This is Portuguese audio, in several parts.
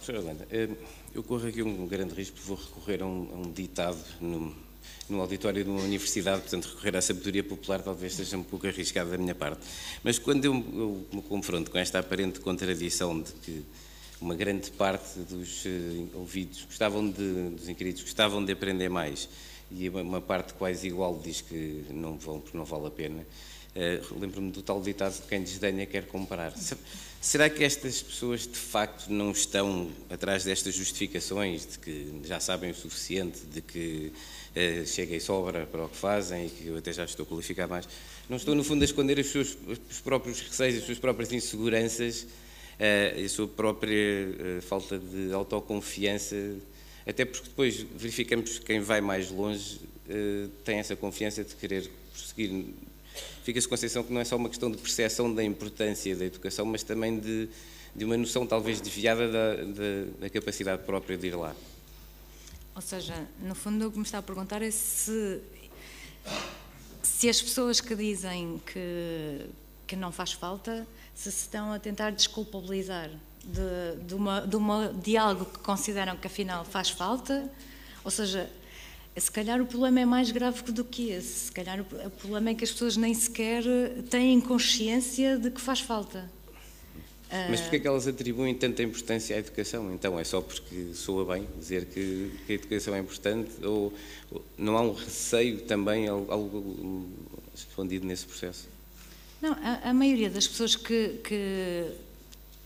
Sra. Orlando, eh, eu corro aqui um grande risco, vou recorrer a um, a um ditado no, no auditório de uma universidade, portanto, recorrer à sabedoria popular talvez seja um pouco arriscado da minha parte. Mas quando eu, eu me confronto com esta aparente contradição de que uma grande parte dos uh, ouvidos gostavam de, dos inquiridos gostavam de aprender mais e uma parte quase igual diz que não vão porque não vale a pena. Uh, Lembro-me do tal ditado de quem desdenha quer comprar. Será que estas pessoas de facto não estão atrás destas justificações de que já sabem o suficiente, de que uh, chega e sobra para o que fazem e que eu até já estou a qualificar mais? Não estou, no fundo, a esconder os, seus, os próprios receios, as suas próprias inseguranças, uh, a sua própria falta de autoconfiança até porque depois verificamos que quem vai mais longe tem essa confiança de querer prosseguir. Fica-se com a sensação que não é só uma questão de percepção da importância da educação, mas também de, de uma noção talvez desviada da, da, da, capacidade própria de ir lá. Ou seja, no fundo o que me está a perguntar é se, se as pessoas que dizem que, que não faz falta, se estão a tentar desculpabilizar de, de, uma, de, uma, de algo que consideram que afinal faz falta, ou seja, se calhar o problema é mais grave do que esse, se calhar o problema é que as pessoas nem sequer têm consciência de que faz falta. Mas porquê é que elas atribuem tanta importância à educação? Então, é só porque soa bem dizer que, que a educação é importante ou, ou, não há um receio também, algo, algo escondido nesse processo? Não, a, a maioria das pessoas que, que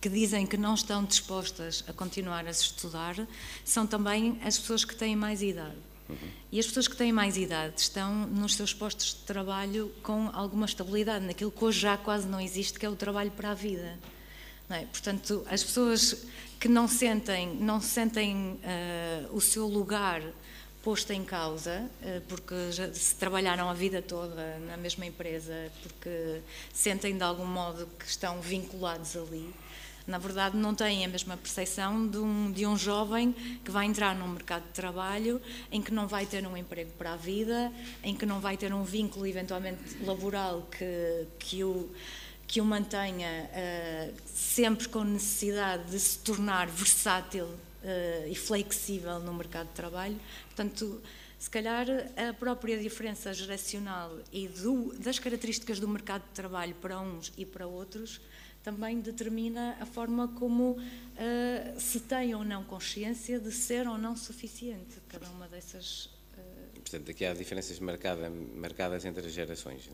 que dizem que não estão dispostas a continuar a se estudar são também as pessoas que têm mais idade. Uhum. E as pessoas que têm mais idade estão nos seus postos de trabalho com alguma estabilidade, naquilo que hoje já quase não existe, que é o trabalho para a vida. É? Portanto, as pessoas que não sentem, não sentem uh, o seu lugar posto em causa, uh, porque já se trabalharam a vida toda na mesma empresa, porque sentem de algum modo que estão vinculados ali, na verdade não têm a mesma percepção de um, de um jovem que vai entrar num mercado de trabalho em que não vai ter um emprego para a vida, em que não vai ter um vínculo eventualmente laboral que, que o que o mantenha uh, sempre com necessidade de se tornar versátil uh, e flexível no mercado de trabalho. Portanto, se calhar a própria diferença geracional e do, das características do mercado de trabalho para uns e para outros também determina a forma como uh, se tem ou não consciência de ser ou não suficiente cada uma dessas. Uh... Portanto, aqui há diferenças marcada, marcadas entre as gerações.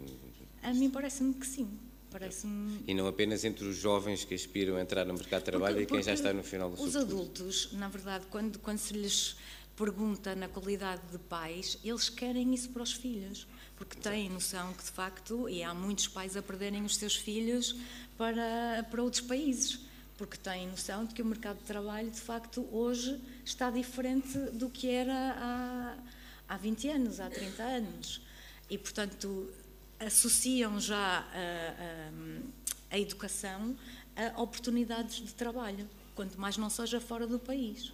A mim parece-me que sim. Parece e não apenas entre os jovens que aspiram a entrar no mercado de trabalho porque e quem já está no final do Os adultos, na verdade, quando, quando se lhes pergunta na qualidade de pais, eles querem isso para os filhos, porque têm noção que, de facto, e há muitos pais a perderem os seus filhos para, para outros países, porque têm noção de que o mercado de trabalho, de facto, hoje está diferente do que era há, há 20 anos, há 30 anos. E, portanto, associam já a, a, a educação a oportunidades de trabalho, quanto mais não seja fora do país.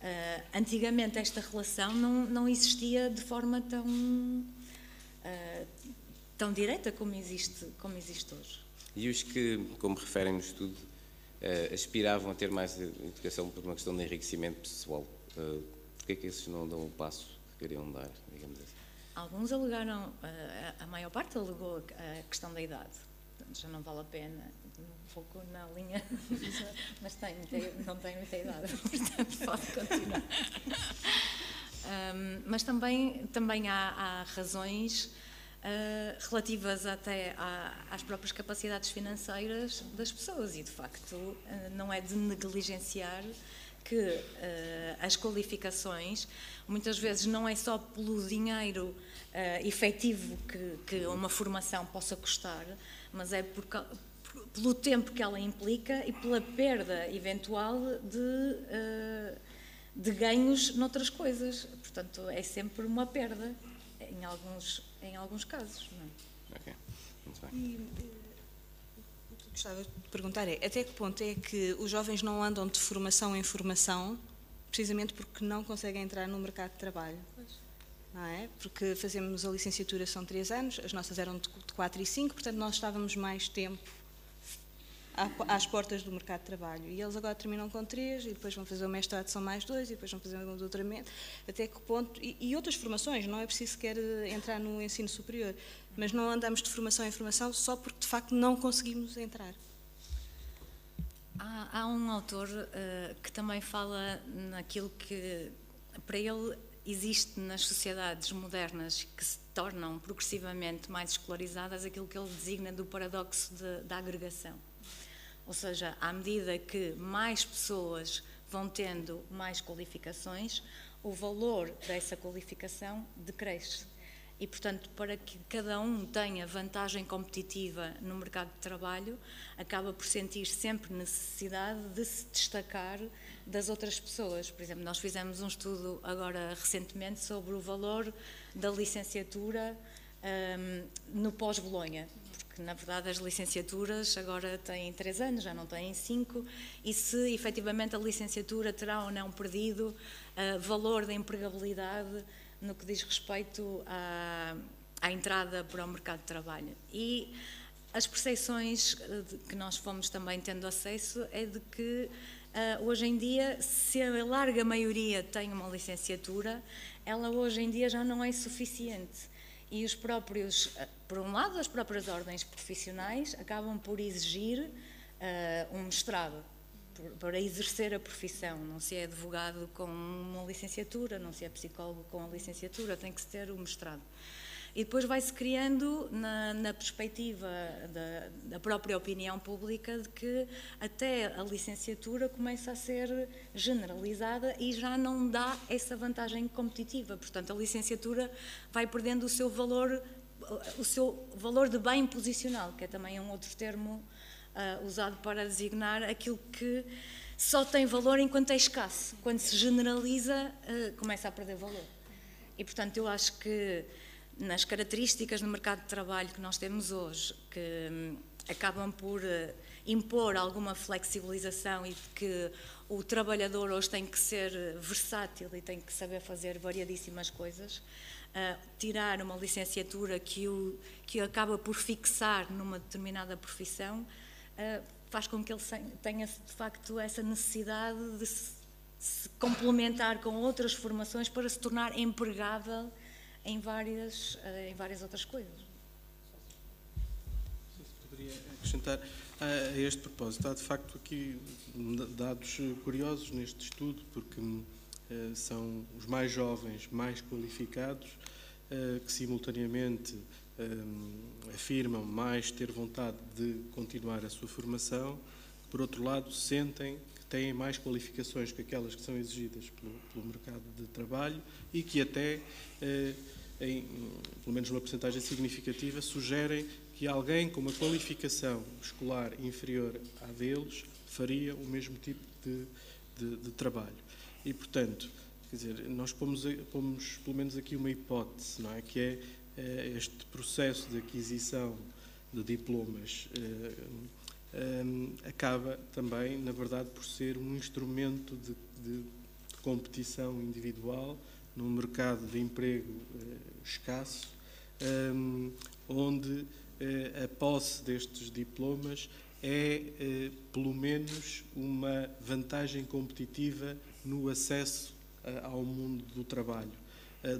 Uh, antigamente esta relação não, não existia de forma tão, uh, tão direta como existe, como existe hoje. E os que, como referem no estudo, uh, aspiravam a ter mais educação por uma questão de enriquecimento pessoal, uh, porquê é que esses não dão o passo que queriam dar, digamos assim? Alguns alegaram, a maior parte alegou a questão da idade, portanto já não vale a pena, um pouco na linha, mas tem, não tem muita idade, portanto pode continuar. Um, mas também, também há, há razões Uh, relativas até à, às próprias capacidades financeiras das pessoas e de facto uh, não é de negligenciar que uh, as qualificações muitas vezes não é só pelo dinheiro efetivo que, que, uma formação possa custar, mas é por, pelo tempo que ela implica e pela perda eventual de, de ganhos noutras coisas. Portanto, é sempre uma perda em alguns em alguns casos. Não é? Ok, muito bem. E, eh, o que gostava de perguntar é, até que ponto é que os jovens não andam de formação em formação, precisamente porque não conseguem entrar no mercado de trabalho? Não é? Porque fazemos a licenciatura são três anos, as nossas eram de quatro e cinco, portanto nós estávamos mais tempo às portas do mercado de trabalho. E eles agora terminam com três, e depois vão fazer o mestrado, são mais dois, e depois vão fazer o doutoramento. Até que ponto. E, e outras formações, não é preciso sequer entrar no ensino superior. Mas não andamos de formação em formação só porque, de facto, não conseguimos entrar. Há, há um autor uh, que também fala naquilo que, para ele, existe nas sociedades modernas que se tornam progressivamente mais escolarizadas aquilo que ele designa do paradoxo da agregação. Ou seja, à medida que mais pessoas vão tendo mais qualificações, o valor dessa qualificação decresce. E, portanto, para que cada um tenha vantagem competitiva no mercado de trabalho, acaba por sentir sempre necessidade de se destacar das outras pessoas. Por exemplo, nós fizemos um estudo agora recentemente sobre o valor da licenciatura um, no pós-Bolonha, porque na verdade as licenciaturas agora têm três anos, já não têm cinco, e se efetivamente a licenciatura terá ou não perdido uh, valor da empregabilidade no que diz respeito à, à entrada para o mercado de trabalho. E as percepções eh, que nós fomos também tendo acesso é de que uh, hoje em dia, se a larga maioria tem uma licenciatura, ela hoje em dia já não é suficiente. E os próprios, eh, por um lado, as próprias ordens profissionais acabam por exigir uh, um mestrado para exercer a profissão. Não se é advogado com uma licenciatura, não se é psicólogo com a licenciatura, tem que se ter o mestrado. E depois vai-se criando, na, na perspectiva da, da, própria opinião pública, de que até a licenciatura começa a ser generalizada e já não dá essa vantagem competitiva. Portanto, a licenciatura vai perdendo o seu valor, o seu valor de bem posicional, que é também um outro termo uh, usado para designar aquilo que só tem valor enquanto é escasso. Quando se generaliza, uh, começa a perder valor. E, portanto, eu acho que nas características no mercado de trabalho que nós temos hoje, que um, acabam por uh, impor alguma flexibilização e que o trabalhador hoje tem que ser versátil e tem que saber fazer variadíssimas coisas, uh, tirar uma licenciatura que o que acaba por fixar numa determinada profissão uh, faz com que ele tenha de facto essa necessidade de se complementar com outras formações para se tornar empregável em várias, uh, em várias outras coisas. Poderia acrescentar a este propósito. Há de facto aqui dados curiosos neste estudo, porque uh, são os mais jovens, mais qualificados, uh, que simultaneamente afirmam mais ter vontade de continuar a sua formação, por outro lado, sentem têm mais qualificações que aquelas que são exigidas pelo, pelo mercado de trabalho e que até, eh, em, pelo menos numa porcentagem significativa, sugerem que alguém com uma qualificação escolar inferior à deles faria o mesmo tipo de, de, de trabalho. E, portanto, quer dizer, nós pomos, pomos pelo menos aqui uma hipótese, não é? Que é eh, este processo de aquisição de diplomas eh, eh, acaba também, na verdade, por ser um instrumento de, de, de competição individual num mercado de emprego escasso, onde a posse destes diplomas é, pelo menos, uma vantagem competitiva no acesso ao mundo do trabalho.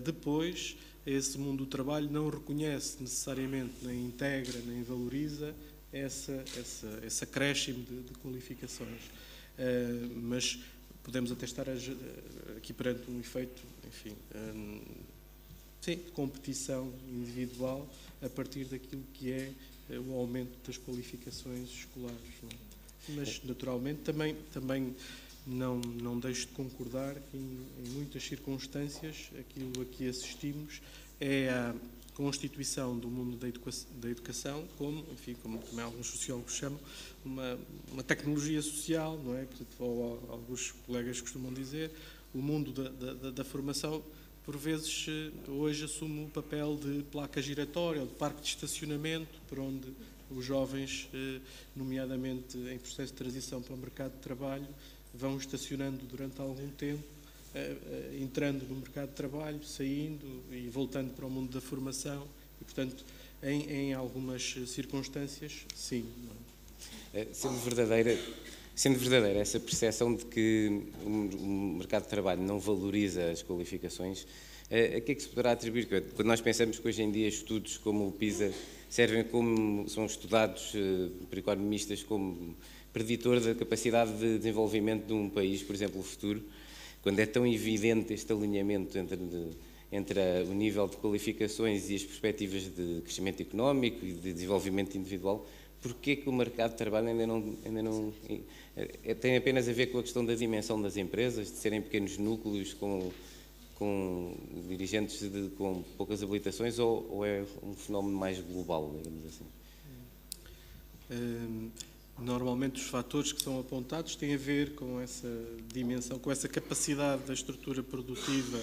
Depois, esse mundo do trabalho não reconhece necessariamente, nem integra, nem valoriza essa, essa, esse acréscimo de, de qualificações. Uh, mas podemos até estar a, aqui perante um efeito, enfim, um, sim, de competição individual a partir daquilo que é eh, o aumento das qualificações escolares. É? Mas, naturalmente, também, também não, não deixo de concordar que, em, em muitas circunstâncias, aquilo a que assistimos é a constituição do mundo da educação, da educação como, enfim, como também alguns sociólogos chamam, uma, uma tecnologia social, não é? Ou alguns colegas costumam dizer, o mundo da, da, da formação por vezes eh, hoje assume o papel de placa giratória ou de parque de estacionamento, por onde os jovens, eh, nomeadamente em processo de transição para o mercado de trabalho, vão estacionando durante algum tempo, entrando no mercado de trabalho, saindo e voltando para o mundo da formação. E, portanto, em, em algumas circunstâncias, sim. Eh, sendo verdadeira, sendo verdadeira essa percepção de que o mercado de trabalho não valoriza as qualificações, eh, a que é que se poderá atribuir? Quando nós pensamos que hoje em dia estudos como o PISA servem como, são estudados por economistas como preditor da capacidade de desenvolvimento de um país, por exemplo, o futuro, quando é tão evidente este alinhamento entre, entre o nível de qualificações e as perspectivas de crescimento económico e de desenvolvimento individual, porquê que o mercado de trabalho ainda não, ainda não é, tem apenas a ver com a questão da dimensão das empresas, de serem pequenos núcleos com, com dirigentes de, com poucas habilitações ou, ou, é um fenómeno mais global, digamos assim? Hum, Normalmente os fatores que são apontados têm a ver com essa dimensão, com essa capacidade da estrutura produtiva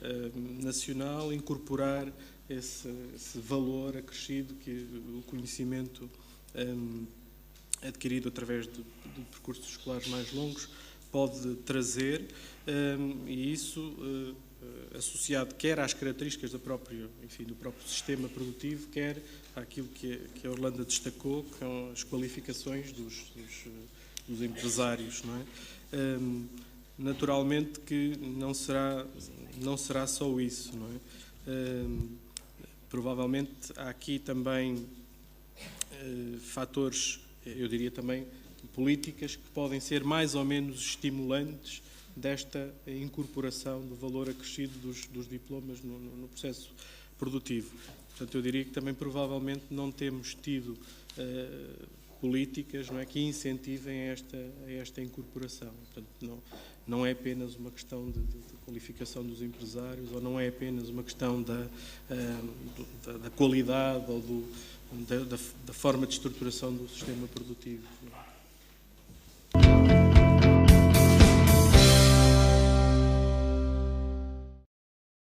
eh, nacional incorporar esse, esse, valor acrescido que o conhecimento eh, adquirido através de, de, percursos escolares mais longos pode trazer eh, e isso associado quer às características do próprio, enfim, do próprio sistema produtivo, quer àquilo que, que a Orlando destacou, que são as qualificações dos, dos, dos empresários, não é? Um, naturalmente que não será, não será só isso, não é? Um, provavelmente há aqui também uh, fatores, eu diria também políticas, que podem ser mais ou menos estimulantes desta incorporação do valor acrescido dos, dos diplomas no, no, processo produtivo. Portanto, eu diria que também provavelmente não temos tido uh, políticas não é, que incentivem esta, esta incorporação. Portanto, não, não é apenas uma questão de, de, de, qualificação dos empresários ou não é apenas uma questão da, uh, da, da, qualidade ou do, da, da, forma de estruturação do sistema produtivo. Não é?